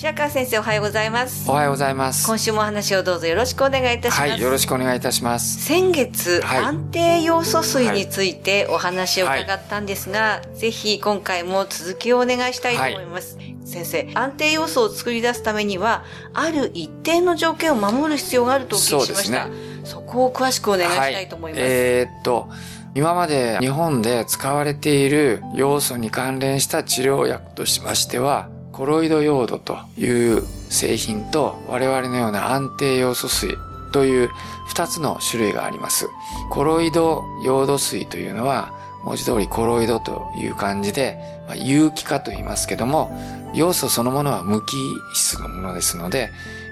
白川先生おはようございますおはようございます。今週もお話をどうぞよろしくお願いいたします、はい、よろしくお願いいたします。先月、はい安定ヨウ素水についてお話を伺ったんですが、ぜひ今回も続きをお願いしたいと思います。先生、安定要素を作り出すためには、ある一定の条件を守る必要があるとお聞きしました。そうそこを詳しくお願いしたいと思います。はい、えーっと、今まで日本で使われている要素に関連した治療薬としましては、コロイドヨードという製品と我々のような安定要素水という二つの種類があります。コロイドヨード水というのは文字通りコロイドという感じで、まあ有機化と言いますけども、要素そのものは無機質のものですので、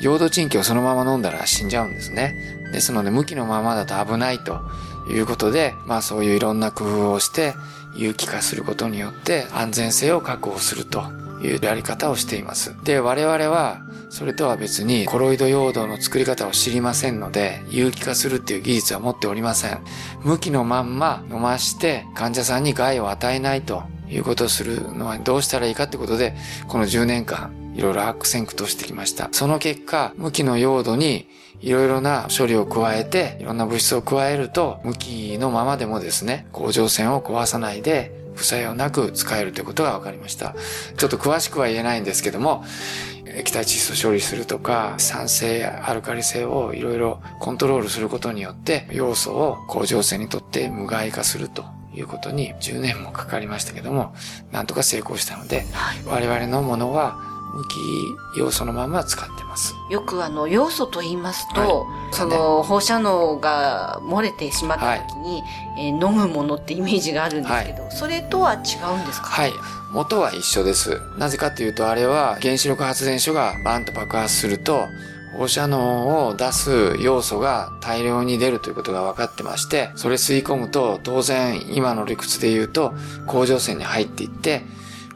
ヨード鎮気をそのまま飲んだら死んじゃうんですね。ですので無機のままだと危ないということで、まあそういういろんな工夫をして有機化することによって安全性を確保するというやり方をしています。で、我々はそれとは別にコロイドヨードの作り方を知りませんので、有機化するっていう技術は持っておりません。無機のまんま飲まして患者さんに害を与えないということをするのはどうしたらいいかってことで、この10年間いろいろ悪戦苦闘してきました。その結果、無機のヨードにいろいろな処理を加えて、いろんな物質を加えると、無機のままでもですね、甲状腺を壊さないで、副作用なく使えるということが分かりました。ちょっと詳しくは言えないんですけども、液体窒素処理するとか、酸性、アルカリ性をいろいろコントロールすることによって、要素を甲状腺にとって無害化するということに10年もかかりましたけども、なんとか成功したので、我々のものは無機要素のまま使ってます。よくあの、要素と言いますと、はいその放射能が漏れてしまった時に、えー飲むものってイメージがあるんですけど、それとは違うんですか？はい。元は一緒です。なぜかというと、あれは原子力発電所がバンと爆発すると、放射能を出す要素が大量に出るということが分かってまして、それ吸い込むと、当然今の理屈で言うと、甲状腺に入っていって、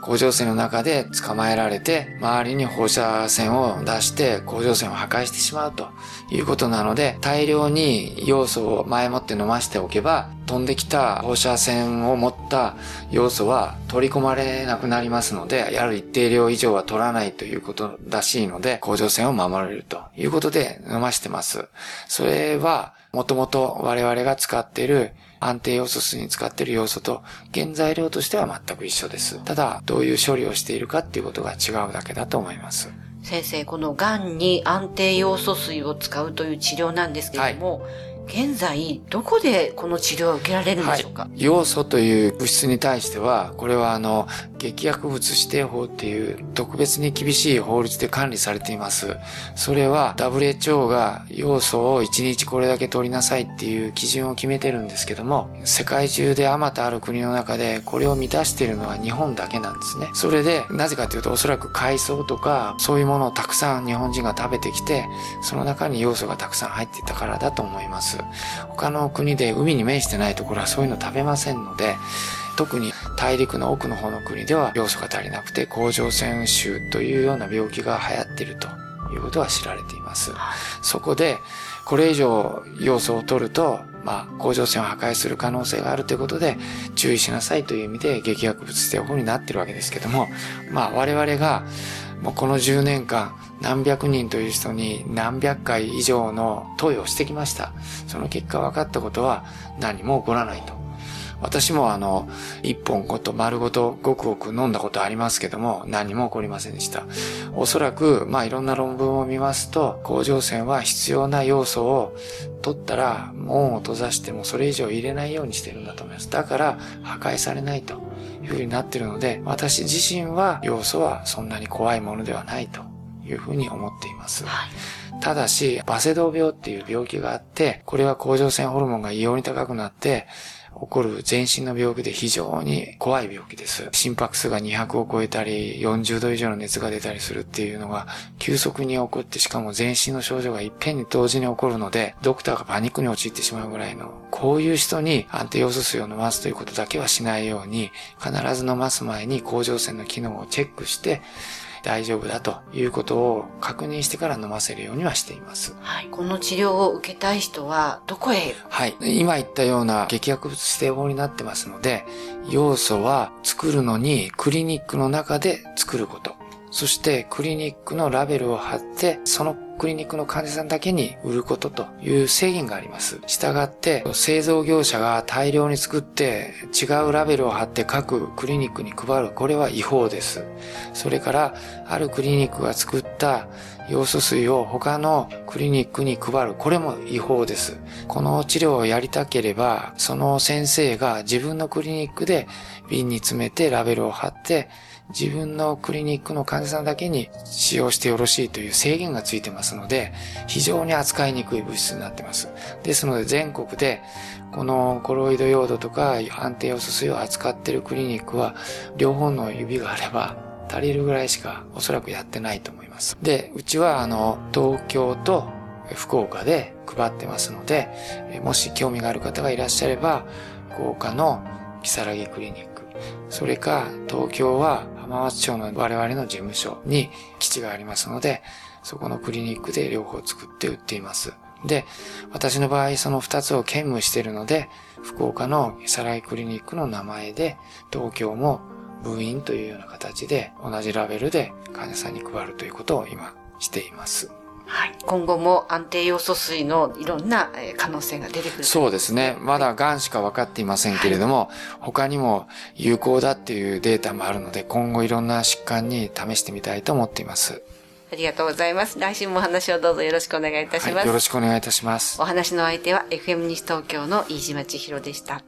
甲状腺の中で捕まえられて、周りに放射線を出して甲状腺を破壊してしまうということなので、大量に要素を前もって飲ましておけば、飛んできた放射線を持った要素は取り込まれなくなりますので、ある一定量以上は取らないということらしいので、甲状腺を守れるということで飲ましてます。それは、もともと我々が使っている安定要素水に使っている要素と原材料としては全く一緒です。ただ、どういう処理をしているかっていうことが違うだけだと思います。先生、この癌に安定要素水を使うという治療なんですけれども、現在、どこでこの治療を受けられるんでしょうか、要素という物質に対しては、これはあの、劇薬物指定法っていう特別に厳しい法律で管理されています。それは WHO が要素を1日これだけ取りなさいっていう基準を決めてるんですけども、世界中であまたある国の中でこれを満たしているのは日本だけなんですね。それで、なぜかというとおそらく海藻とかそういうものをたくさん日本人が食べてきて、その中に要素がたくさん入っていたからだと思います。他の国で海に面してないところはそういうの食べませんので、特に大陸の奥の方の国では要素が足りなくて甲状腺腫というような病気が流行っているということは知られています。そこで、これ以上要素を取ると、まあ、甲状腺を破壊する可能性があるということで、注意しなさいという意味で、劇薬物指定法になっているわけですけども、まあ、我々が、もうこの10年間、何百人という人に何百回以上の問いをしてきました。その結果分かったことは何も起こらないと。私もあの、一本ごと丸ごとごくごく飲んだことありますけども、何も起こりませんでした。おそらく、まあいろんな論文を見ますと、甲状腺は必要な要素を取ったら、門を閉ざしてもそれ以上入れないようにしてるんだと思います。だから、破壊されないというふうになってるので、私自身は要素はそんなに怖いものではないというふうに思っています。はいただし、バセドウ病っていう病気があって、これは甲状腺ホルモンが異様に高くなって、起こる全身の病気で非常に怖い病気です。心拍数が200を超えたり、40度以上の熱が出たりするっていうのが急速に起こって、しかも全身の症状がいっぺんに同時に起こるので、ドクターがパニックに陥ってしまうぐらいの、こういう人に安定ヨ素水を飲ますということだけはしないように、必ず飲ます前に甲状腺の機能をチェックして、大丈夫だということを確認してから飲ませるようにはしています。はい。この治療を受けたい人はどこへ？はい。今言ったような劇薬物指定法になってますので、要素は作るのにクリニックの中で作ること。そしてクリニックのラベルを貼って、そのクリニックの患者さんだけに売ることという制限があります。したがって、製造業者が大量に作って違うラベルを貼って各クリニックに配る。これは違法です。それから、あるクリニックが作った要素水を他のクリニックに配る。これも違法です。この治療をやりたければ、その先生が自分のクリニックで瓶に詰めてラベルを貼って、自分のクリニックの患者さんだけに使用してよろしいという制限がついてますますので、非常に扱いにくい物質になってます。ですので全国で、このコロイドヨードとか安定ヨ素水を扱っているクリニックは、両方の指があれば足りるぐらいしかおそらくやってないと思います。で、うちはあの、東京と福岡で配ってますので、もし興味がある方がいらっしゃれば、福岡の木更木クリニック、それか東京は浜松町の我々の事務所に基地がありますので、そこのクリニックで両方作って売っています。で、私の場合その二つを兼務しているので、福岡のサライクリニックの名前で、東京も部員というような形で同じラベルで患者さんに配るということを今しています。はい。今後も安定要素水のいろんな可能性が出てくるそうですね。まだ癌しか分かっていませんけれども、はい、他にも有効だっていうデータもあるので、今後いろんな疾患に試してみたいと思っています。ありがとうございます。来週もお話をどうぞよろしくお願いいたします。はい、よろしくお願いいたします。お話の相手は FM 西東京の飯島千尋でした。